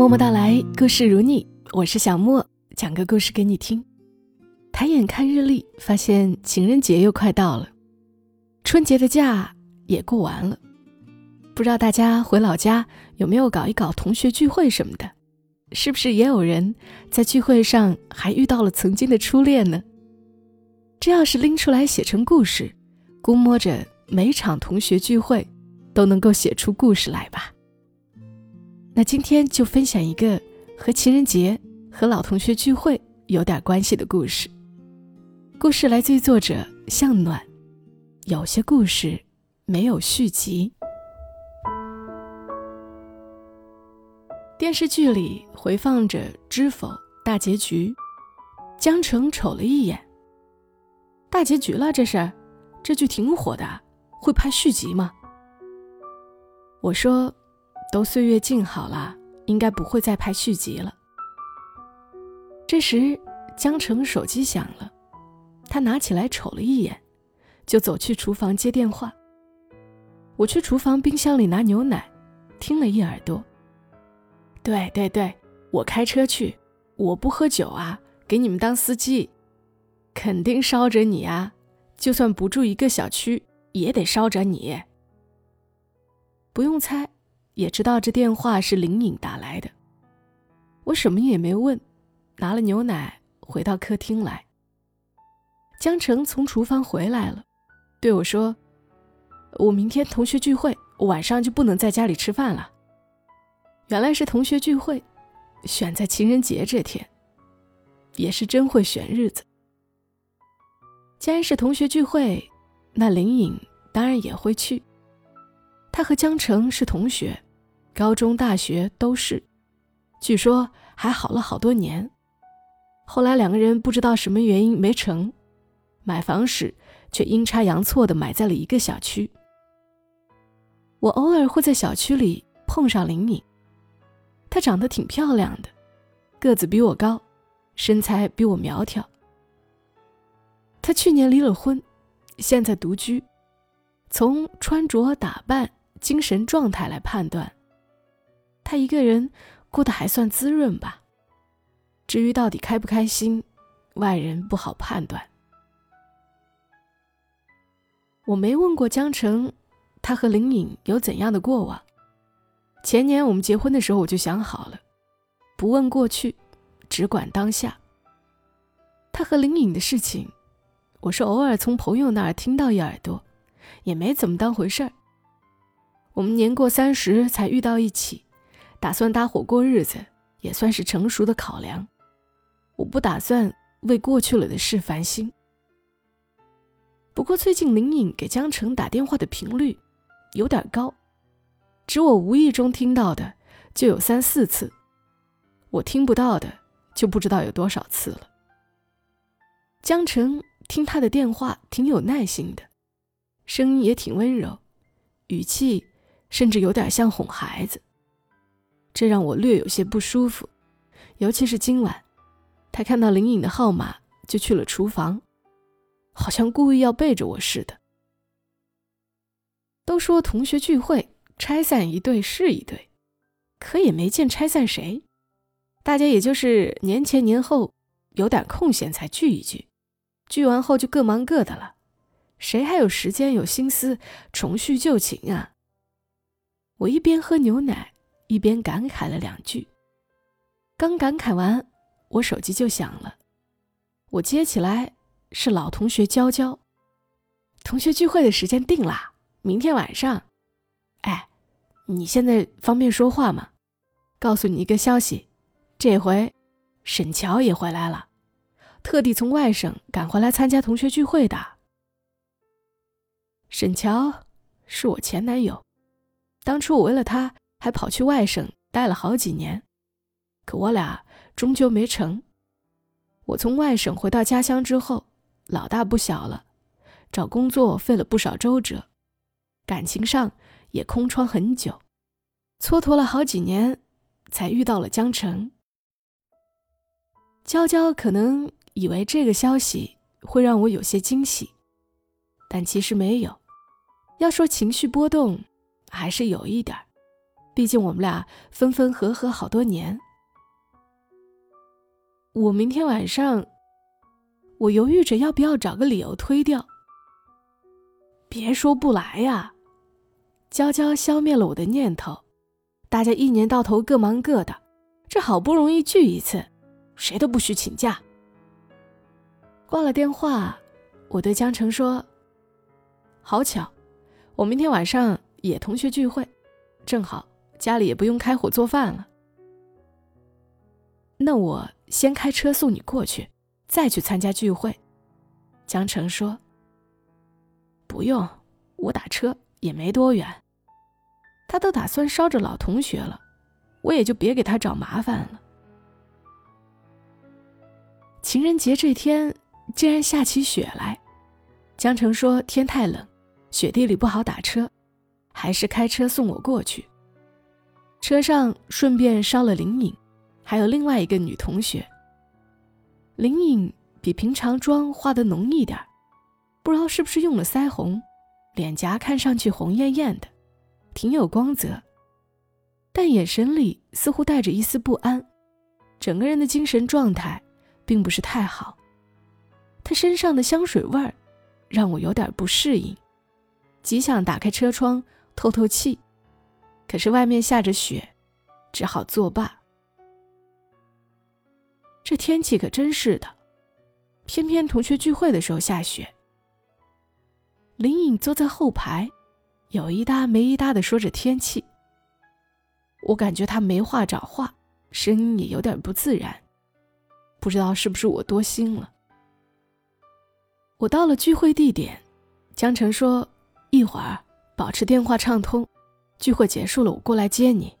默默到来，故事如你，我是小莫，讲个故事给你听。抬眼看日历，发现情人节又快到了，春节的假也过完了。不知道大家回老家有没有搞一搞同学聚会什么的？是不是也有人在聚会上还遇到了曾经的初恋呢？这要是拎出来写成故事，估摸着每场同学聚会都能够写出故事来吧。那今天就分享一个和情人节、和老同学聚会有点关系的故事。故事来自于作者向暖。有些故事没有续集。电视剧里回放着《知否》大结局，江澄瞅了一眼。大结局了，这是？这剧挺火的，会拍续集吗？我说。都岁月静好了，应该不会再拍续集了。这时，江澄手机响了，他拿起来瞅了一眼，就走去厨房接电话。我去厨房冰箱里拿牛奶，听了一耳朵。对对对，我开车去，我不喝酒啊，给你们当司机，肯定捎着你啊，就算不住一个小区，也得捎着你。不用猜。也知道这电话是林颖打来的，我什么也没问，拿了牛奶回到客厅来。江澄从厨房回来了，对我说：“我明天同学聚会，晚上就不能在家里吃饭了。”原来是同学聚会，选在情人节这天，也是真会选日子。既然是同学聚会，那林颖当然也会去。他和江澄是同学。高中、大学都是，据说还好了好多年。后来两个人不知道什么原因没成，买房时却阴差阳错的买在了一个小区。我偶尔会在小区里碰上林颖，她长得挺漂亮的，个子比我高，身材比我苗条。她去年离了婚，现在独居。从穿着打扮、精神状态来判断。他一个人过得还算滋润吧。至于到底开不开心，外人不好判断。我没问过江澄，他和林颖有怎样的过往。前年我们结婚的时候，我就想好了，不问过去，只管当下。他和林颖的事情，我是偶尔从朋友那儿听到一耳朵，也没怎么当回事儿。我们年过三十才遇到一起。打算搭伙过日子，也算是成熟的考量。我不打算为过去了的事烦心。不过最近林颖给江澄打电话的频率有点高，只我无意中听到的就有三四次，我听不到的就不知道有多少次了。江城听他的电话挺有耐心的，声音也挺温柔，语气甚至有点像哄孩子。这让我略有些不舒服，尤其是今晚，他看到林颖的号码就去了厨房，好像故意要背着我似的。都说同学聚会拆散一对是一对，可也没见拆散谁，大家也就是年前年后有点空闲才聚一聚，聚完后就各忙各的了，谁还有时间有心思重叙旧情啊？我一边喝牛奶。一边感慨了两句，刚感慨完，我手机就响了。我接起来，是老同学娇娇。同学聚会的时间定了，明天晚上。哎，你现在方便说话吗？告诉你一个消息，这回沈乔也回来了，特地从外省赶回来参加同学聚会的。沈乔是我前男友，当初我为了他。还跑去外省待了好几年，可我俩终究没成。我从外省回到家乡之后，老大不小了，找工作费了不少周折，感情上也空窗很久，蹉跎了好几年，才遇到了江澄。娇娇可能以为这个消息会让我有些惊喜，但其实没有。要说情绪波动，还是有一点儿。毕竟我们俩分分合合好多年。我明天晚上，我犹豫着要不要找个理由推掉。别说不来呀，娇娇消灭了我的念头。大家一年到头各忙各的，这好不容易聚一次，谁都不许请假。挂了电话，我对江城说：“好巧，我明天晚上也同学聚会，正好家里也不用开火做饭了。那我。”先开车送你过去，再去参加聚会。江城说：“不用，我打车也没多远。他都打算捎着老同学了，我也就别给他找麻烦了。”情人节这天竟然下起雪来，江城说天太冷，雪地里不好打车，还是开车送我过去。车上顺便捎了林颖。还有另外一个女同学，林颖比平常妆化的浓一点不知道是不是用了腮红，脸颊看上去红艳艳的，挺有光泽，但眼神里似乎带着一丝不安，整个人的精神状态并不是太好。她身上的香水味儿让我有点不适应，极想打开车窗透透气，可是外面下着雪，只好作罢。这天气可真是的，偏偏同学聚会的时候下雪。林颖坐在后排，有一搭没一搭的说着天气。我感觉他没话找话，声音也有点不自然，不知道是不是我多心了。我到了聚会地点，江城说：“一会儿保持电话畅通，聚会结束了我过来接你。”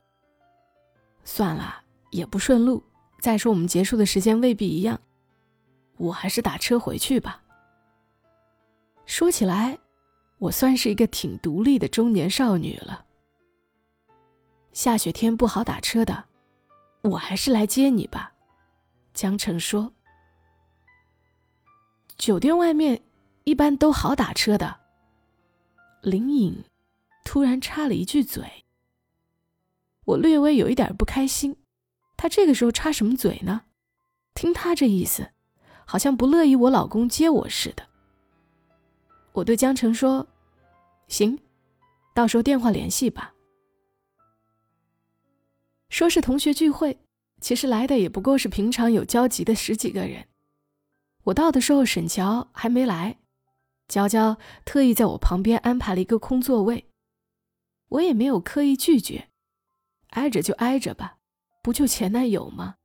算了，也不顺路。再说，我们结束的时间未必一样，我还是打车回去吧。说起来，我算是一个挺独立的中年少女了。下雪天不好打车的，我还是来接你吧。江城说：“酒店外面一般都好打车的。”林颖突然插了一句嘴，我略微有一点不开心。他这个时候插什么嘴呢？听他这意思，好像不乐意我老公接我似的。我对江城说：“行，到时候电话联系吧。”说是同学聚会，其实来的也不过是平常有交集的十几个人。我到的时候，沈乔还没来，娇娇特意在我旁边安排了一个空座位，我也没有刻意拒绝，挨着就挨着吧。不就前男友吗？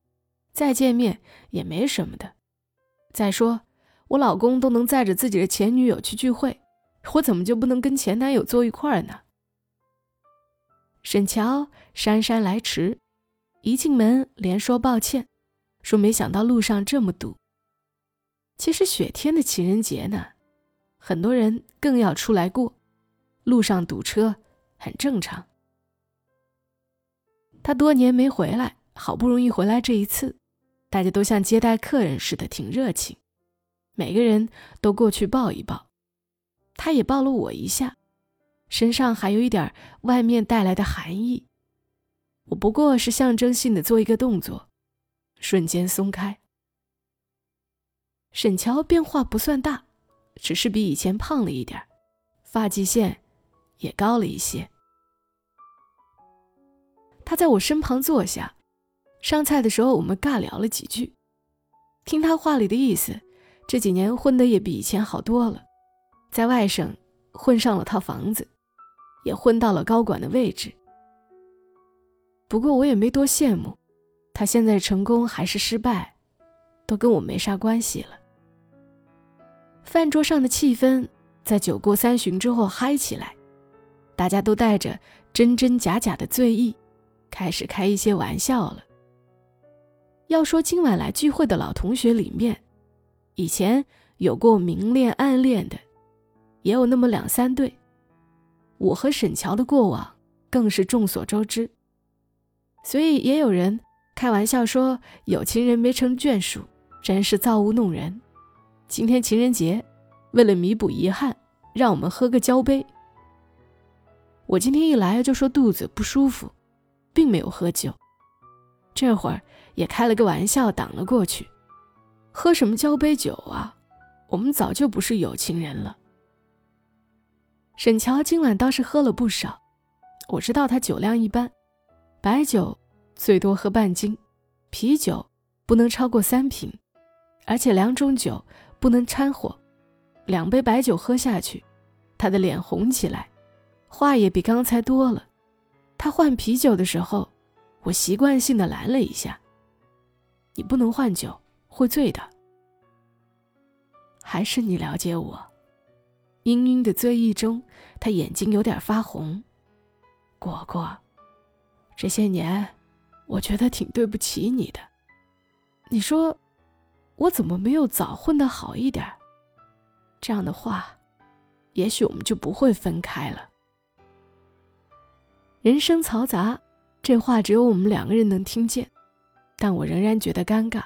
再见面也没什么的。再说，我老公都能载着自己的前女友去聚会，我怎么就不能跟前男友坐一块儿呢？沈乔姗姗来迟，一进门连说抱歉，说没想到路上这么堵。其实雪天的情人节呢，很多人更要出来过，路上堵车很正常。他多年没回来，好不容易回来这一次，大家都像接待客人似的，挺热情，每个人都过去抱一抱，他也抱了我一下，身上还有一点外面带来的寒意。我不过是象征性的做一个动作，瞬间松开。沈乔变化不算大，只是比以前胖了一点，发际线也高了一些。他在我身旁坐下，上菜的时候我们尬聊了几句。听他话里的意思，这几年混的也比以前好多了，在外省混上了套房子，也混到了高管的位置。不过我也没多羡慕，他现在成功还是失败，都跟我没啥关系了。饭桌上的气氛在酒过三巡之后嗨起来，大家都带着真真假假的醉意。开始开一些玩笑了。要说今晚来聚会的老同学里面，以前有过明恋暗恋的，也有那么两三对。我和沈乔的过往更是众所周知，所以也有人开玩笑说：“有情人没成眷属，真是造物弄人。”今天情人节，为了弥补遗憾，让我们喝个交杯。我今天一来就说肚子不舒服。并没有喝酒，这会儿也开了个玩笑挡了过去。喝什么交杯酒啊？我们早就不是有情人了。沈乔今晚倒是喝了不少，我知道他酒量一般，白酒最多喝半斤，啤酒不能超过三瓶，而且两种酒不能掺和。两杯白酒喝下去，他的脸红起来，话也比刚才多了。他换啤酒的时候，我习惯性的拦了一下：“你不能换酒。”会醉的，还是你了解我？氤氲的醉意中，他眼睛有点发红。果果，这些年，我觉得挺对不起你的。你说，我怎么没有早混得好一点？这样的话，也许我们就不会分开了。人声嘈杂，这话只有我们两个人能听见，但我仍然觉得尴尬。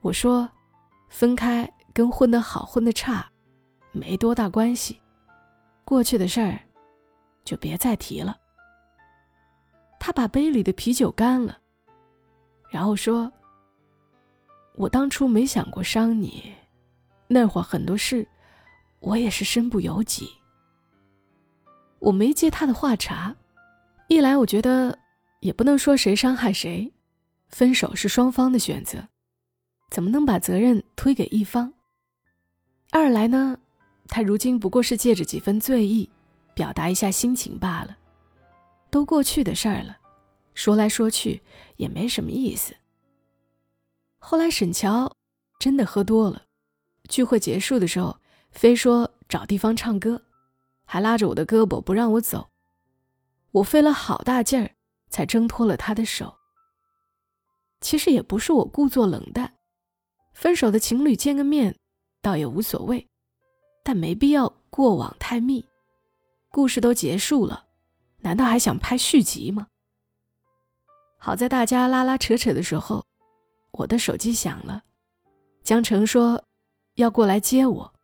我说：“分开跟混得好混得差，没多大关系。过去的事儿，就别再提了。”他把杯里的啤酒干了，然后说：“我当初没想过伤你，那会儿很多事，我也是身不由己。”我没接他的话茬，一来我觉得也不能说谁伤害谁，分手是双方的选择。怎么能把责任推给一方？二来呢，他如今不过是借着几分醉意，表达一下心情罢了，都过去的事儿了，说来说去也没什么意思。后来沈乔真的喝多了，聚会结束的时候，非说找地方唱歌，还拉着我的胳膊不让我走，我费了好大劲儿才挣脱了他的手。其实也不是我故作冷淡。分手的情侣见个面，倒也无所谓，但没必要过往太密。故事都结束了，难道还想拍续集吗？好在大家拉拉扯扯的时候，我的手机响了，江澄说要过来接我。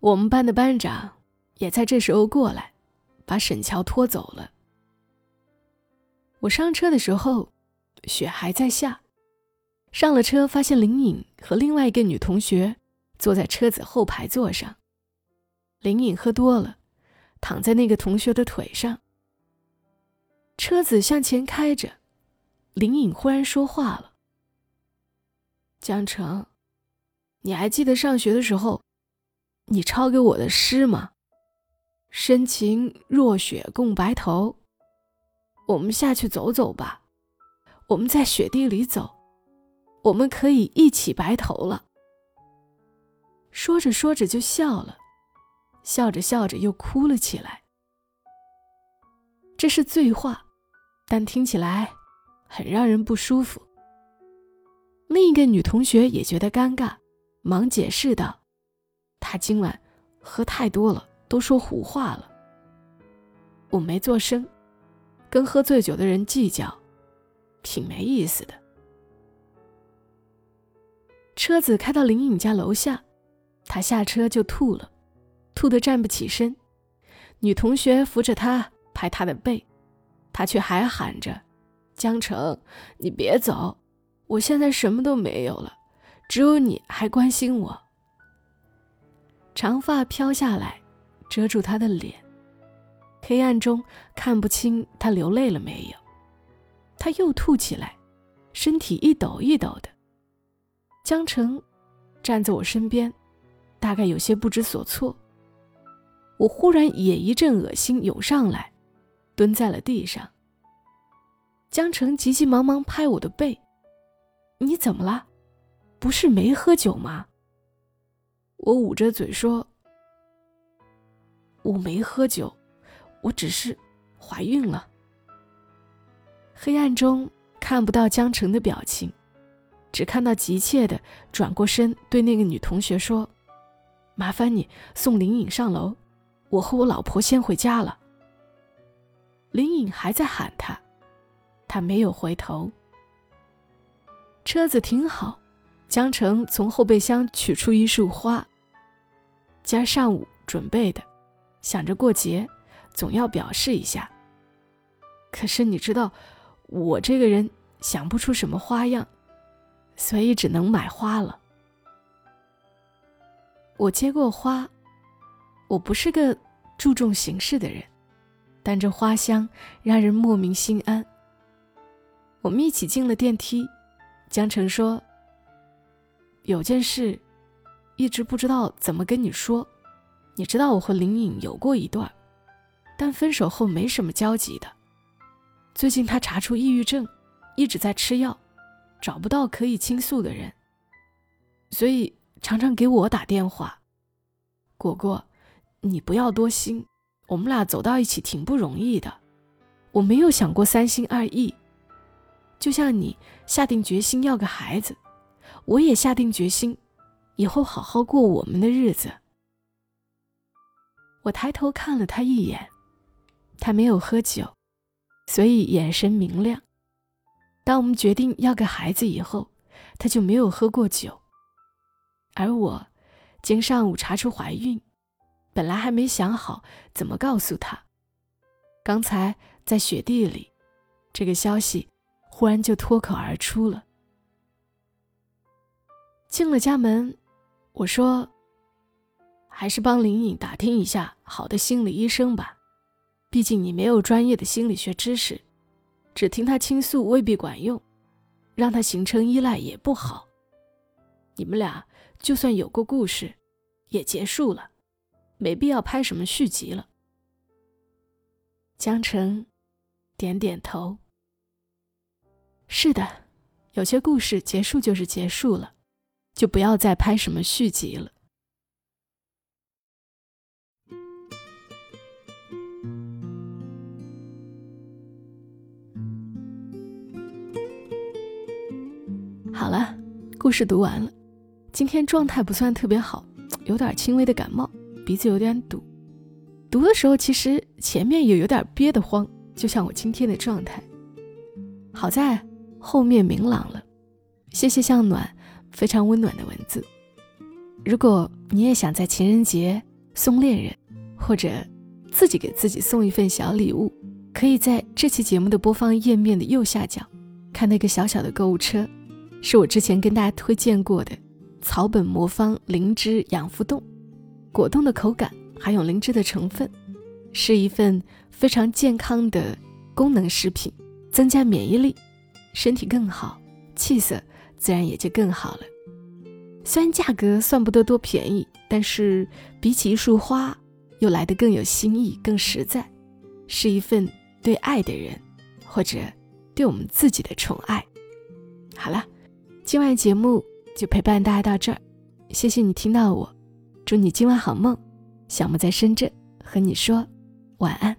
我们班的班长也在这时候过来，把沈乔拖走了。我上车的时候，雪还在下。上了车，发现林颖和另外一个女同学坐在车子后排座上。林颖喝多了，躺在那个同学的腿上。车子向前开着，林颖忽然说话了：“江城，你还记得上学的时候，你抄给我的诗吗？深情若雪共白头。我们下去走走吧，我们在雪地里走。”我们可以一起白头了。说着说着就笑了，笑着笑着又哭了起来。这是醉话，但听起来很让人不舒服。另一个女同学也觉得尴尬，忙解释道：“她今晚喝太多了，都说胡话了。”我没做声，跟喝醉酒的人计较，挺没意思的。车子开到林颖家楼下，他下车就吐了，吐得站不起身。女同学扶着他拍他的背，他却还喊着：“江城，你别走，我现在什么都没有了，只有你还关心我。”长发飘下来，遮住他的脸，黑暗中看不清他流泪了没有。他又吐起来，身体一抖一抖的。江城站在我身边，大概有些不知所措。我忽然也一阵恶心涌上来，蹲在了地上。江城急急忙忙拍我的背：“你怎么了？不是没喝酒吗？”我捂着嘴说：“我没喝酒，我只是怀孕了。”黑暗中看不到江城的表情。只看到急切的转过身，对那个女同学说：“麻烦你送林颖上楼，我和我老婆先回家了。”林颖还在喊他，他没有回头。车子停好，江城从后备箱取出一束花。今儿上午准备的，想着过节，总要表示一下。可是你知道，我这个人想不出什么花样，所以只能买花了。我接过花，我不是个注重形式的人，但这花香让人莫名心安。我们一起进了电梯，江澄说：“有件事，一直不知道怎么跟你说。你知道我和林颖有过一段，但分手后没什么交集的。”最近他查出抑郁症，一直在吃药，找不到可以倾诉的人，所以常常给我打电话。果果，你不要多心，我们俩走到一起挺不容易的，我没有想过三心二意。就像你下定决心要个孩子，我也下定决心，以后好好过我们的日子。我抬头看了他一眼，他没有喝酒。所以眼神明亮。当我们决定要个孩子以后，他就没有喝过酒。而我，今上午查出怀孕，本来还没想好怎么告诉他。刚才在雪地里，这个消息忽然就脱口而出了。进了家门，我说：“还是帮林颖打听一下好的心理医生吧。”毕竟你没有专业的心理学知识，只听他倾诉未必管用，让他形成依赖也不好。你们俩就算有过故事，也结束了，没必要拍什么续集了。江澄点点头。是的，有些故事结束就是结束了，就不要再拍什么续集了。故事读完了。今天状态不算特别好，有点轻微的感冒，鼻子有点堵。读的时候其实前面也有点憋得慌，就像我今天的状态。好在后面明朗了。谢谢向暖非常温暖的文字。如果你也想在情人节送恋人，或者自己给自己送一份小礼物，可以在这期节目的播放页面的右下角看那个小小的购物车。是我之前跟大家推荐过的草本魔方灵芝养肤冻，果冻的口感含有灵芝的成分，是一份非常健康的功能食品，增加免疫力，身体更好，气色自然也就更好了。虽然价格算不得多便宜，但是比起一束花，又来得更有新意，更实在，是一份对爱的人，或者对我们自己的宠爱。好了。今晚节目就陪伴大家到这儿，谢谢你听到我，祝你今晚好梦。小木在深圳和你说晚安。